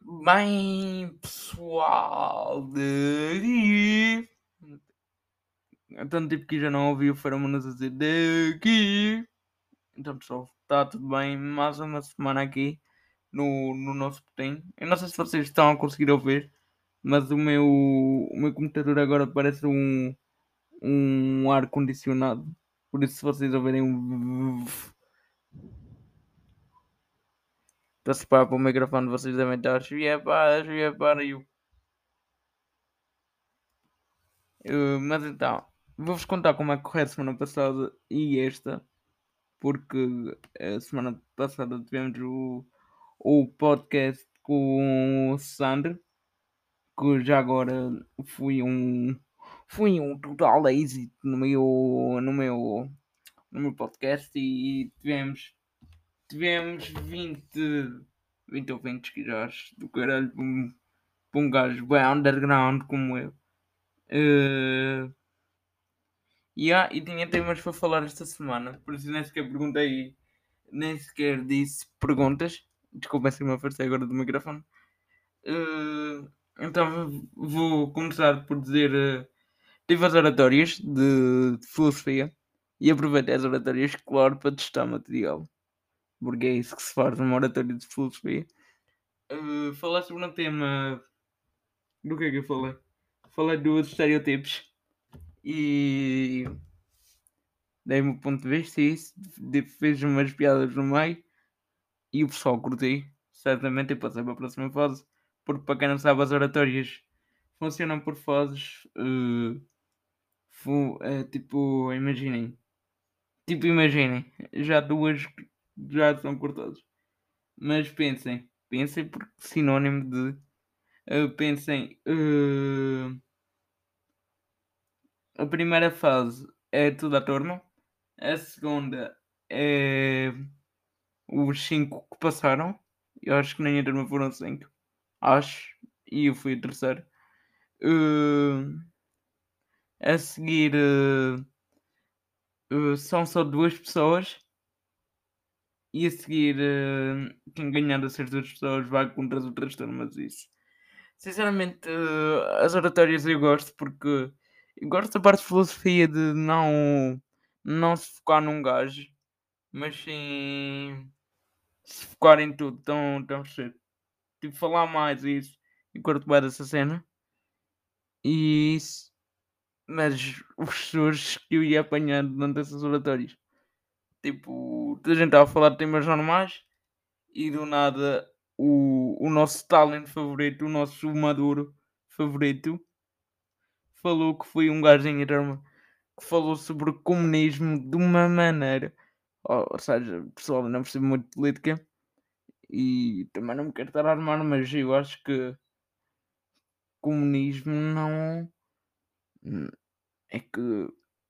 Bem, pessoal daqui. Tanto tempo que já não ouvi o Feromonas a dizer daqui. Então, pessoal, está tudo bem? Mais uma semana aqui no, no nosso botem. Eu não sei se vocês estão a conseguir ouvir, mas o meu, o meu computador agora parece um, um ar-condicionado. Por isso, se vocês ouvirem um. Está-se para o microfone, vocês devem estar. Chuiepara, chuiepara, e eu. Uh, mas então, vou-vos contar como é que correu a semana passada e esta, porque a semana passada tivemos o, o podcast com o Sandro, que já agora foi um foi um total êxito no meu no meu no meu podcast e tivemos tivemos 20 20 ou 20 seguidores do caralho para um, para um gajo bem underground como eu Uh, yeah, e tinha temas para falar esta semana, por isso nem sequer perguntei, nem sequer disse perguntas. Desculpem se me aparecer agora do microfone. Uh, então vou começar por dizer: uh, tive as oratórias de, de filosofia e aproveitei as oratórias, claro, para testar material, isso que se faz numa oratória de filosofia. Uh, falar sobre um tema. Do que é que eu falei? falei dos estereotipos e dei-me o ponto de vista e isso fez umas piadas no meio e o pessoal curti, certamente, e passei para a próxima fase, porque para quem não sabe as oratórias funcionam por fases uh, é, tipo, imaginem tipo imaginem, já duas já são cortadas mas pensem, pensem porque sinónimo de uh, pensem uh, a primeira fase é toda a turma, a segunda é os 5 que passaram. Eu acho que nem a turma foram 5, acho, e eu fui o terceiro. Uh, a seguir uh, uh, são só duas pessoas. E a seguir, quem ganhar dessas duas pessoas vai contra as outras turmas. Isso. Sinceramente, as oratórias eu gosto porque gosto da parte de filosofia de não, não se focar num gajo, mas sim se focar em tudo. Tão, tão cedo. Tipo, falar mais isso. E curto bem dessa cena. E isso. Mas os pessoas que eu ia apanhando durante essas oratórias. Tipo, a gente estava a falar de temas normais e do nada o, o nosso talento favorito, o nosso maduro favorito, falou que foi um gajo em Irma que falou sobre comunismo de uma maneira. Ou, seja, pessoal, não percebo muito de política e também não me quero estar a armar, mas eu acho que comunismo não é que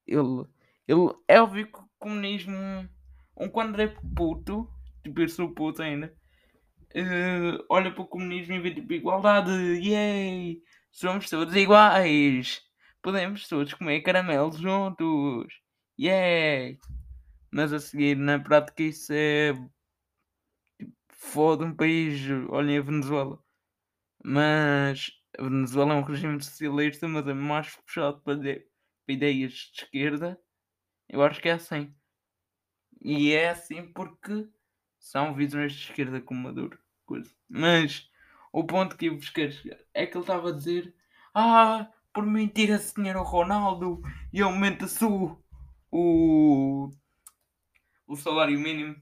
ele, ele é óbvio que comunismo um quando é puto, tipo eu sou puto ainda, uh, olha para o comunismo e vê tipo igualdade, yay! Somos todos iguais. Podemos todos comer caramelo juntos. Yeah! Mas a seguir, na prática, isso é. Tipo, foda um país. Olhem a Venezuela. Mas. A Venezuela é um regime socialista, mas é mais puxado para, de... para ideias de esquerda. Eu acho que é assim. E é assim porque são visões de esquerda com Maduro. Coisa. Mas o ponto que eu vos quero chegar é que ele estava a dizer: Ah, por mentir a senhora Ronaldo e aumenta-se o, o, o salário mínimo.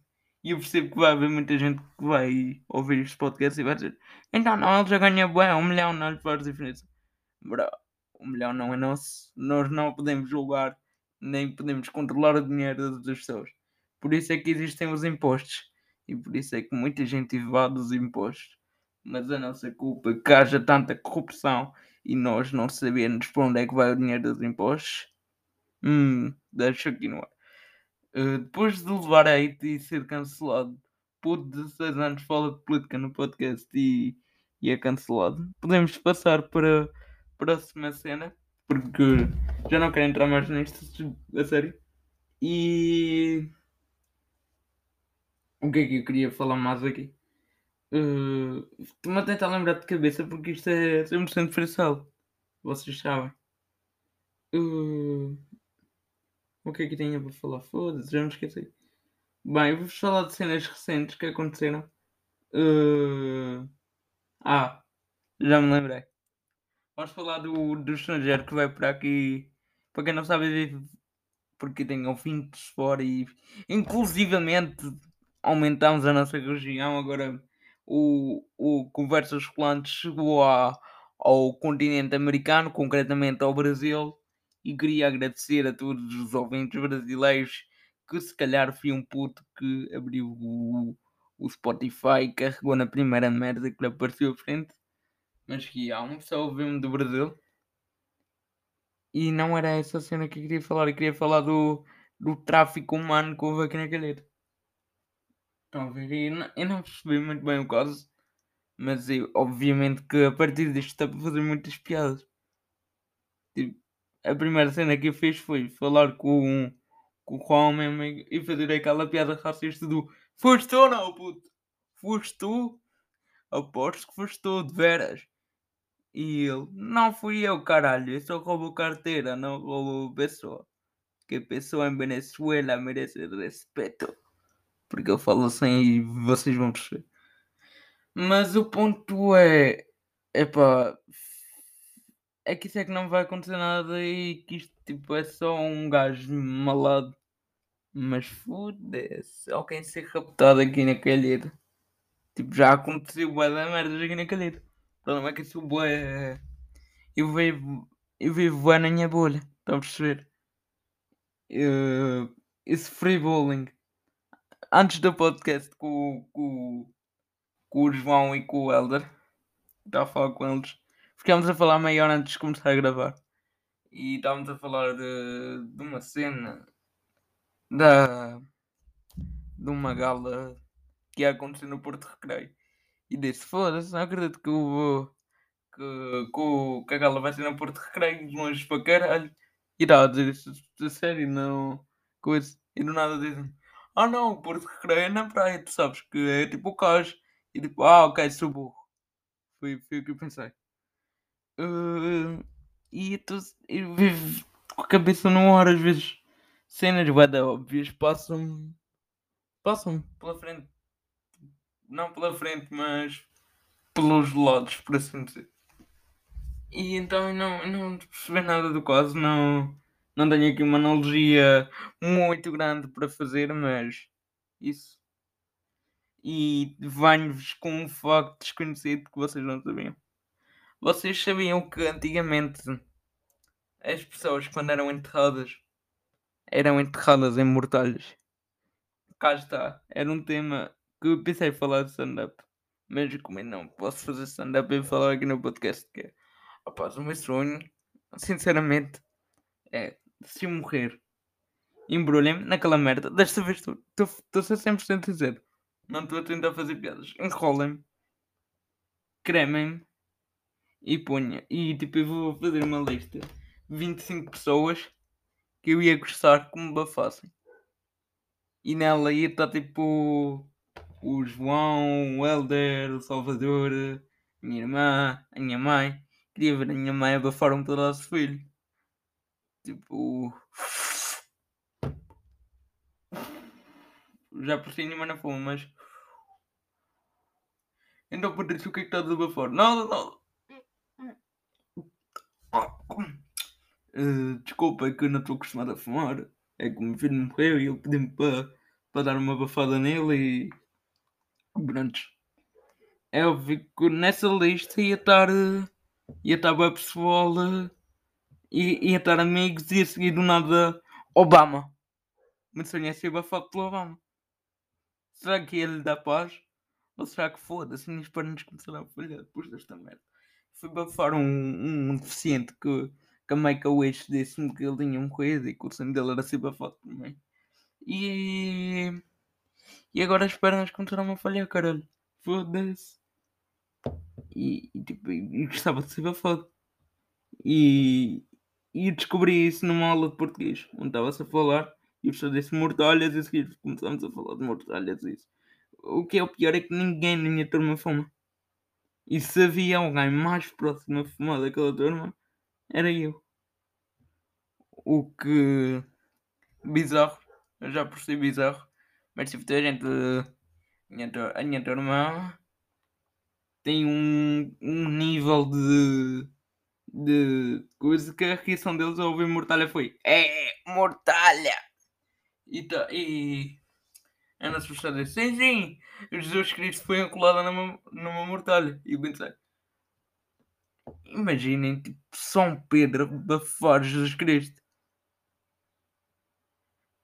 E eu percebo que vai haver muita gente que vai ouvir este podcast e vai dizer: Então não, ele já ganha bem, um milhão não lhe faz diferença. Bro, um milhão não é nosso. Nós não podemos julgar nem podemos controlar o dinheiro das pessoas. Por isso é que existem os impostos. E por isso é que muita gente evade os impostos. Mas a nossa culpa que haja tanta corrupção e nós não sabemos para onde é que vai o dinheiro dos impostos. Hum, deixa aqui no ar. Uh, depois de levar a hate e ser cancelado por 16 anos fala de política no podcast e, e é cancelado, podemos passar para a próxima cena, porque já não quero entrar mais nisto, a sério. E o que é que eu queria falar mais aqui? Uh, Estou-me a tentar lembrar de cabeça porque isto é 100% freestyle. Vocês sabem. Uh, o que é que tinha para falar? Foda-se, já me esqueci. Bem, vou-vos falar de cenas recentes que aconteceram. Uh, ah, já me lembrei. Vamos falar do, do estrangeiro que vai para aqui. Para quem não sabe, porque tem ouvintes fora e inclusivamente aumentamos a nossa região. Agora o, o Conversas Rolantes chegou a, ao continente americano, concretamente ao Brasil, e queria agradecer a todos os ouvintes brasileiros que se calhar fui um puto que abriu o, o Spotify carregou na primeira merda que lhe apareceu à frente. Mas que há uma pessoa ouviu-me do Brasil. E não era essa cena que eu queria falar. Eu queria falar do, do tráfico humano que houve aqui na calheira. Estão a ver? Eu não, eu não percebi muito bem o caso. Mas eu, obviamente que a partir disto está para fazer muitas piadas. Tipo, a primeira cena que eu fiz foi falar com, com o homem e fazer aquela piada racista do Foste ou não, puto? Foste tu? Aposto que foste tu, de veras. E ele, não fui eu, caralho, eu só roubo carteira, não roubo pessoa. Que pessoa em Venezuela merece respeito. Porque eu falo assim e vocês vão perceber. Mas o ponto é. Epá. É que isso é que não vai acontecer nada e que isto tipo, é só um gajo malado. Mas foda-se. Alguém ser raptado aqui na calheira. Tipo, já aconteceu bué da merda aqui na calheira. O problema é que isso bué. Eu vivo. Eu vivo bué na minha bolha. Estão a perceber? Uh, esse free bowling. Antes do podcast com, com, com o João e com o Elder. Estava a falar com eles. Ficámos a falar meia hora antes de começar a gravar. E estávamos a falar de, de uma cena da de uma gala que ia acontecer no Porto Recreio. E disse, foda-se, não acredito que o que, que, que a gala vai ser no Porto Recreio, longe para caralho. E dizer isso de sério, não. Coisa. E do nada dizem, ah não, o Porto Recreio é na praia, tu sabes que é tipo o cais. E tipo, ah ok, sou burro. Foi, foi o que eu pensei. Uh, e eu vivo com a cabeça no ar às vezes. Cenas bada óbvias passam passam pela frente. Não pela frente, mas pelos lados, por assim dizer. E então não, não percebi nada do caso, não, não tenho aqui uma analogia muito grande para fazer, mas isso. E venho-vos com um facto desconhecido que vocês não sabiam. Vocês sabiam que antigamente as pessoas quando eram enterradas eram enterradas em mortalhas? Cá está, era um tema que eu pensei em falar de stand-up, mas como eu não posso fazer stand-up e falar aqui no podcast que é Rapaz, o meu sonho, sinceramente, é se morrer, embrulhem-me naquela merda. Desta vez estou a ser 100% sincero. Não estou a tentar fazer piadas. Enrolem-me, cremem-me e ponha. E tipo, eu vou fazer uma lista de 25 pessoas que eu ia gostar que me bafassem. E nela ia estar tipo o João, o Helder, o Salvador, a minha irmã, a minha mãe. Queria ver a minha mãe abafar um pedaço de filho. Tipo. Já por nenhuma na fome, mas. Então isso o que é que estás a abafar? Nada, nada. Uh, desculpa, é que eu não estou acostumado a fumar. É que o meu filho morreu e ele pediu-me para pa dar uma abafada nele e. Pronto. É óbvio que nessa lista ia estar. Ia estar bem pessoal ia, ia estar amigos e a seguir do nada Obama. Mas sonhei ser abafado pelo Obama. Será que ele dá paz? Ou será que foda-se? Minhas pernas começaram a falhar depois desta merda. Fui bafar um, um deficiente que, que a Make-A-Wish disse-me que ele tinha um coisa e que o sonho dele era ser bafado mim. E. E agora as pernas começaram a falhar, caralho. Foda-se e, e, tipo, e gostava de ser bafado. E, e descobri isso numa aula de português, onde estava-se a falar e o professor disse mortalhas e a seguir a falar de mortalhas e isso. o que é o pior é que ninguém na minha turma fuma. E se havia alguém mais próximo a fumar daquela turma, era eu. O que. bizarro. Eu já percebi bizarro. Mas tipo, a gente. A minha turma tem um, um nível de. de coisa que a reação deles ao ouvir Mortalha foi. É! Mortalha! E, tá, e Ana assustada disse: Sim, sim, Jesus Cristo foi encolado numa, numa mortalha. E eu pensei: Imaginem, tipo, São Pedro bafar Jesus Cristo.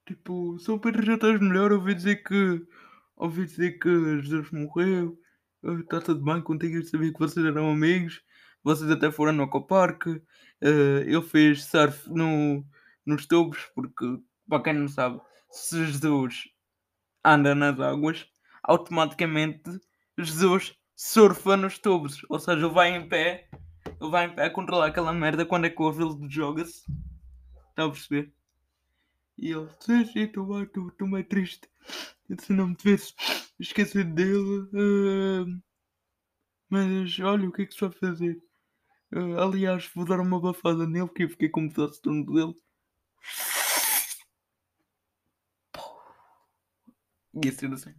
Tipo, São Pedro já estás melhor. Ouvi dizer que. Ouvi dizer que Jesus morreu. Está tudo bem contigo. Eu sabia que vocês eram amigos. Vocês até foram no Ecopark. Uh, ele fez surf no, nos tubos. Porque, para quem não sabe, se Jesus anda nas águas, automaticamente Jesus surfa nos tubos. Ou seja, ele vai em pé, ele vai em pé a controlar aquela merda quando é que o joga-se. Está a perceber? E ele, sim, estou bem, estou meio triste. Se não me tivesse esquecido dele. Uh, mas olha, o que é que se vai fazer? Uh, aliás, vou dar uma bafada nele que eu fiquei com um pedaço de torno dele. E ser assim.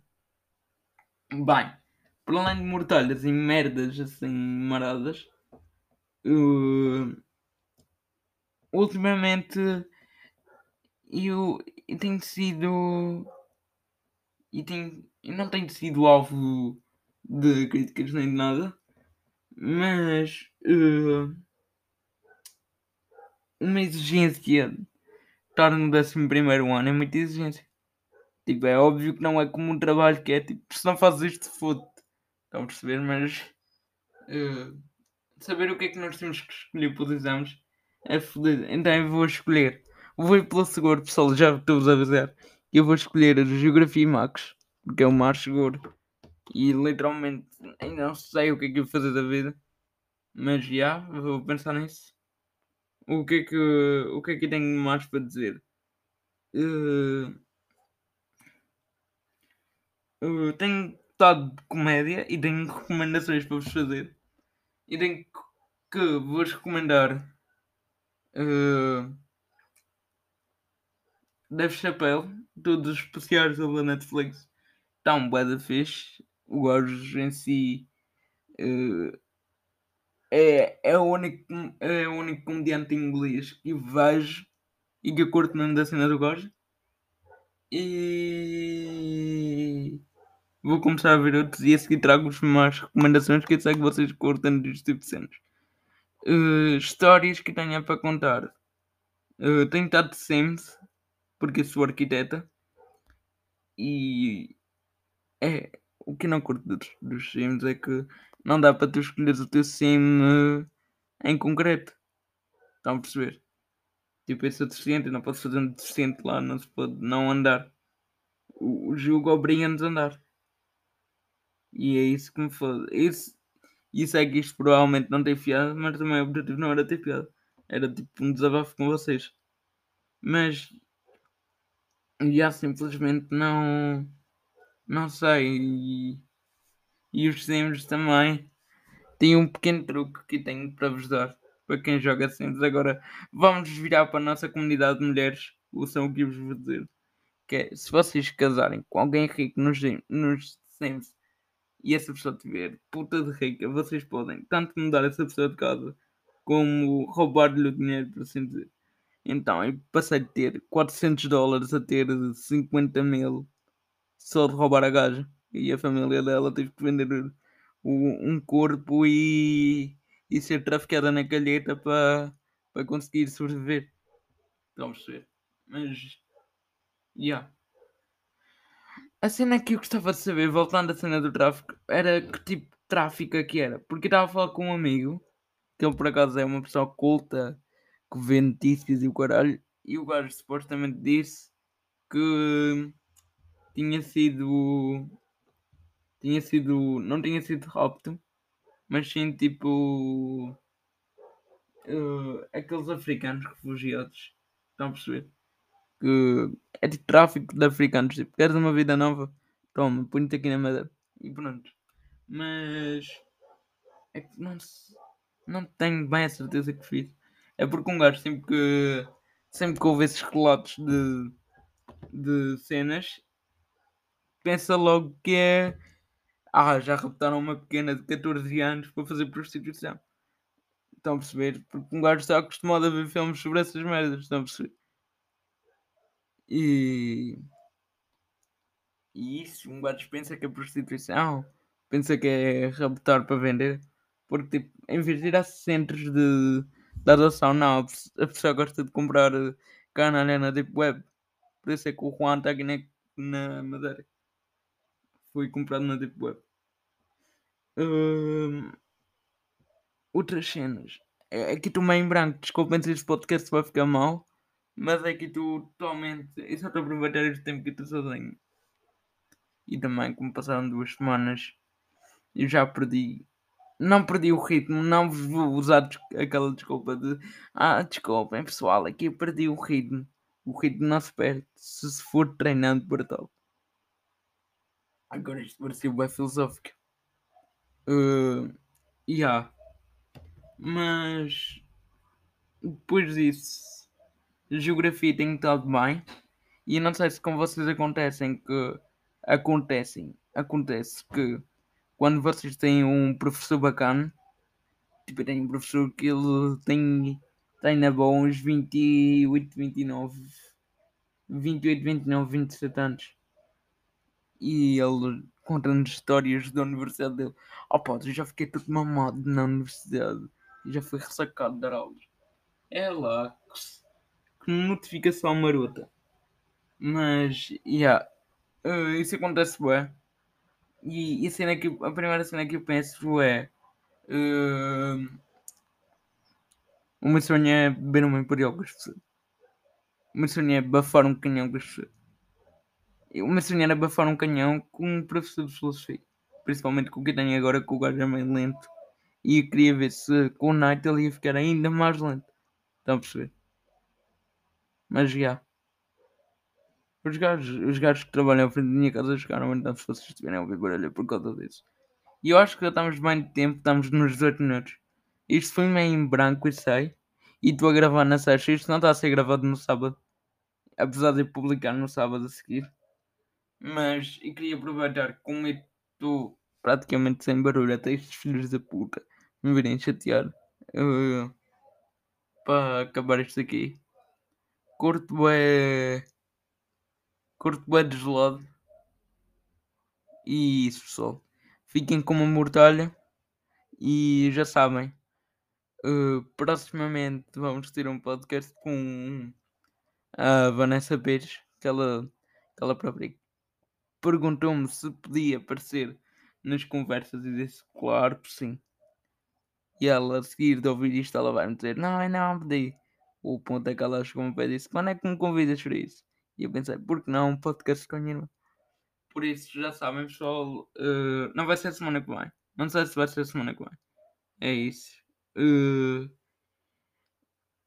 Bem, por além de mortalhas e merdas assim maradas, uh, ultimamente eu, eu tenho sido e eu não tenho sido alvo de críticas nem de nada, mas uh, uma exigência estar no 11 ano é muita exigência. Tipo, é óbvio que não é como um trabalho que é tipo, se não fazes isto, foda Estão a perceber? Mas uh, saber o que é que nós temos que escolher para os exames é fodido. Então eu vou escolher. Vou ir pelo seguro, pessoal, já estou-vos a avisar. Eu vou escolher a Geografia e Max, porque é o mais seguro. E literalmente ainda não sei o que é que eu vou fazer da vida. Mas já, vou pensar nisso. O que é que, o que, é que eu tenho mais para dizer? Uh, eu tenho estado de comédia e tenho recomendações para vos fazer. E tenho que vos recomendar uh, Dave Chappelle, todos os especiais da Netflix. Está um bué da fixe. O gajo em si uh, é, é, o único, é o único comediante inglês que vejo e que curto mesmo da cena do gajo. E Vou começar a ver outros e a seguir trago-vos mais recomendações que eu sei que vocês curtem deste tipo de cenas. Uh, histórias que tenha para contar. Uh, tenho estado de Sims, porque sou arquiteta. E é o que não curto dos, dos Sims é que não dá para tu escolheres o teu Sim em concreto. Estão a perceber? Tipo, eu sou deficiente, não posso fazer um deficiente lá, não se pode não andar. O, o jogo obriga-nos a andar. E é isso que me foda. Isso, isso é que isto provavelmente não tem piada, mas também o objetivo não era ter piada. Era tipo um desabafo com vocês. Mas já simplesmente não não sei. E, e os Sims também têm um pequeno truque que tenho para vos dar para quem joga Sims. Agora vamos virar para a nossa comunidade de mulheres. O que vos vou dizer. Que é, se vocês casarem com alguém rico nos, nos Sims e essa pessoa tiver puta de rica, vocês podem tanto mudar essa pessoa de casa como roubar-lhe o dinheiro, por assim dizer. Então, eu passei de ter 400 dólares a ter 50 mil só de roubar a gaja. E a família dela teve que vender o, um corpo e, e ser traficada na calheta para, para conseguir sobreviver. Estão a perceber? Mas. Yeah. A cena que eu gostava de saber, voltando à cena do tráfico, era que tipo de tráfico é que era. Porque eu estava a falar com um amigo, que ele por acaso é uma pessoa culta, que vê notícias e o caralho, e o gajo supostamente disse que tinha sido. Tinha sido. Não tinha sido rapto, mas sim tipo. Uh, aqueles africanos refugiados. Estão a perceber? que é de tráfico de africanos. Tipo, queres uma vida nova? Toma, põe-te aqui na madeira. E pronto. Mas é que não, não tenho bem a certeza que fiz. É porque um gajo sempre que sempre que ouve esses relatos de, de cenas pensa logo que é ah, já raptaram uma pequena de 14 anos para fazer prostituição. Estão a perceber? Porque um gajo está acostumado a ver filmes sobre essas merdas, estão a perceber? E. E isso, um gajo pensa que é prostituição, pensa que é raptar para vender, porque tipo, em vez de ir a centros de, de adoção, não, a pessoa gosta de comprar cana na Deep Web. Por isso é que o Juan está aqui na, na Madeira. Foi comprado na Deep Web. Hum, outras cenas. É, aqui estou meio em branco, desculpem se este podcast vai ficar mal. Mas é que tu totalmente. Eu só estou a aproveitar este tempo que estou sozinho. E também, como passaram duas semanas, eu já perdi. Não perdi o ritmo, não vos vou usar aquela desculpa de Ah, desculpem pessoal, aqui eu perdi o ritmo. O ritmo não se perde se se for treinando para tal. Agora isto pareceu bem filosófico. Uh, yeah. Mas depois disso, geografia tem estado bem. E não sei se com vocês acontecem que acontecem, acontece que quando vocês têm um professor bacana, tipo, tenho um professor que ele tem, tem na boa uns 28, 29, 28, 29, 27 anos. E ele conta-nos histórias da universidade dele. Oh pá, eu já fiquei todo mamado na universidade. Já fui ressacado dar aulas. É lá, que notificação marota. Mas, yeah, uh, isso acontece bem. E, e a, cena que, a primeira cena que eu penso é. Uh, o meu sonho é beber uma imperial com. O meu sonho é bafar um canhão com. O meu sonho era bafar um canhão com um professor de filosofia. Principalmente com o que tenho agora, que o gajo é meio lento. E eu queria ver se com o Night ele ia ficar ainda mais lento. Estão a perceber? Mas já. Os gajos, os gajos que trabalham à frente da minha casa chegaram então se vocês estiverem a ouvir barulho por causa disso. E eu acho que já estamos bem de tempo, estamos nos 18 minutos. Isto foi meio em branco, eu sei. E estou a gravar na sexta. Isto não está a ser gravado no sábado. Apesar de eu publicar no sábado a seguir. Mas eu queria aproveitar como estou praticamente sem barulho até estes filhos da puta me virem chatear. Uh, para acabar isto aqui. Curto é. Curto é deslado. E isso pessoal. Fiquem com uma mortalha. E já sabem. Uh, proximamente vamos ter um podcast com a Vanessa Pires. Que ela, que ela própria perguntou-me se podia aparecer nas conversas e disse claro que sim. E ela a seguir de ouvir isto ela vai me dizer, não, não pedi. O ponto é que ela chegou-me e disse, quando é que me convidas para isso? E eu pensei, por que não um podcast com a minha Por isso, já sabem pessoal, uh, não vai ser semana que vem. Não sei se vai ser semana que vem. É isso. Uh,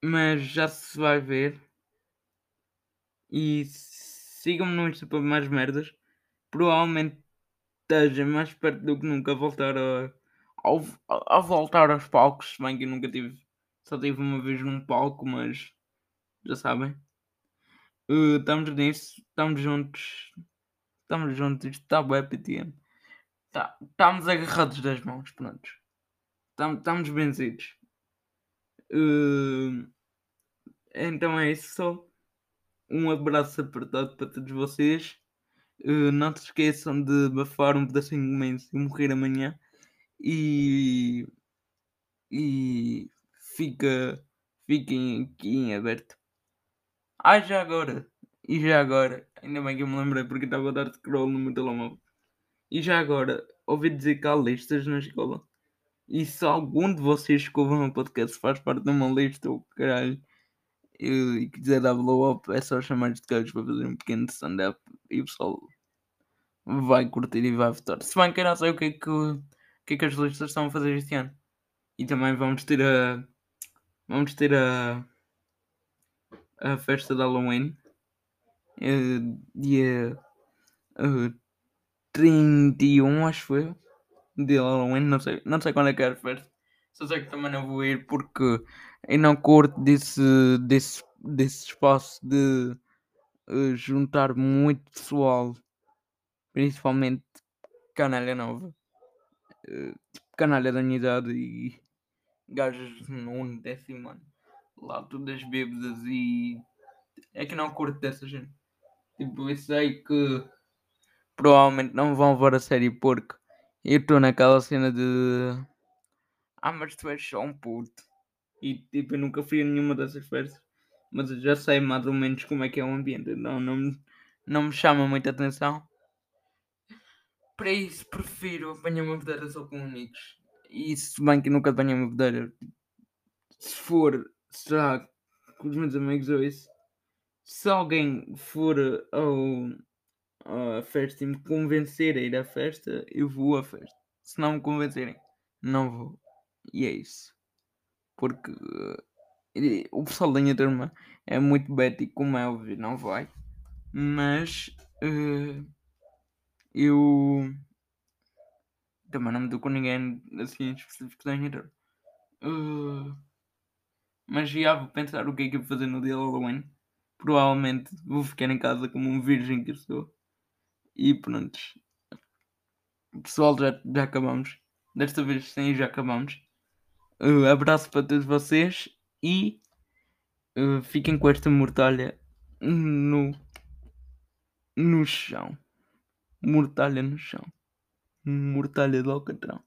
mas já se vai ver. E sigam-me no Insta para mais merdas provavelmente esteja mais perto do que nunca voltar a, a voltar aos palcos, se bem que eu nunca tive, só tive uma vez num palco, mas já sabem. Uh, estamos nisso, estamos juntos, estamos juntos, está bem PTM. Tá, estamos agarrados das mãos, pronto. Estamos, estamos benzidos. Uh, então é isso só. Um abraço apertado para todos vocês. Uh, não te esqueçam de bafar um pedacinho de imenso e morrer amanhã. E. E. Fica. Fiquem aqui em aberto. Ah, já agora. E já agora. Ainda bem que eu me lembrei porque estava a dar scroll no meu telemóvel. E já agora. Ouvi dizer que há listas na escola. E se algum de vocês que ouvem um podcast faz parte de uma lista, ou caralho, e quiser dar blow up, é só chamar de gajos para fazer um pequeno stand-up e o pessoal vai curtir e vai votar. Se bem que eu não sei o que é que, o que, é que as listas estão a fazer este ano. E também vamos ter a. Vamos ter a. A festa de Halloween. Uh, dia. Uh, 31, acho foi. De Halloween, não sei, não sei quando é que era a festa. Só sei que também não vou ir porque eu não curto desse, desse, desse espaço de uh, juntar muito pessoal, principalmente canalha nova, uh, canalha da minha idade e gajos no décimo ano, lá todas bêbadas e é que não curto dessa gente. Tipo, eu sei que provavelmente não vão ver a série porque eu estou naquela cena de ah, mas tu és só um puto. E tipo, eu nunca fui a nenhuma dessas festas. Mas eu já sei mais ou menos como é que é o ambiente. Não, não, me, não me chama muita atenção. Para isso prefiro apanhar uma bedeira só com amigos. E se bem que nunca apanhei uma bedeira. Se for, será com os meus amigos ou isso. Se alguém for ao, à festa e me convencer a ir à festa, eu vou à festa. Se não me convencerem, não vou. E é isso. Porque uh, o pessoal da minha turma é muito bético, como é óbvio, não vai. Mas uh, eu também não me dou com ninguém assim específico da minha turma. Uh, mas já vou pensar o que é que eu vou fazer no dia de Halloween. Provavelmente vou ficar em casa como um virgem que eu sou. E pronto. Pessoal, já, já acabamos. Desta vez sim, já acabamos. Uh, abraço para todos vocês e uh, fiquem com esta mortalha no, no chão. Mortalha no chão. Mortalha do Alcatrão.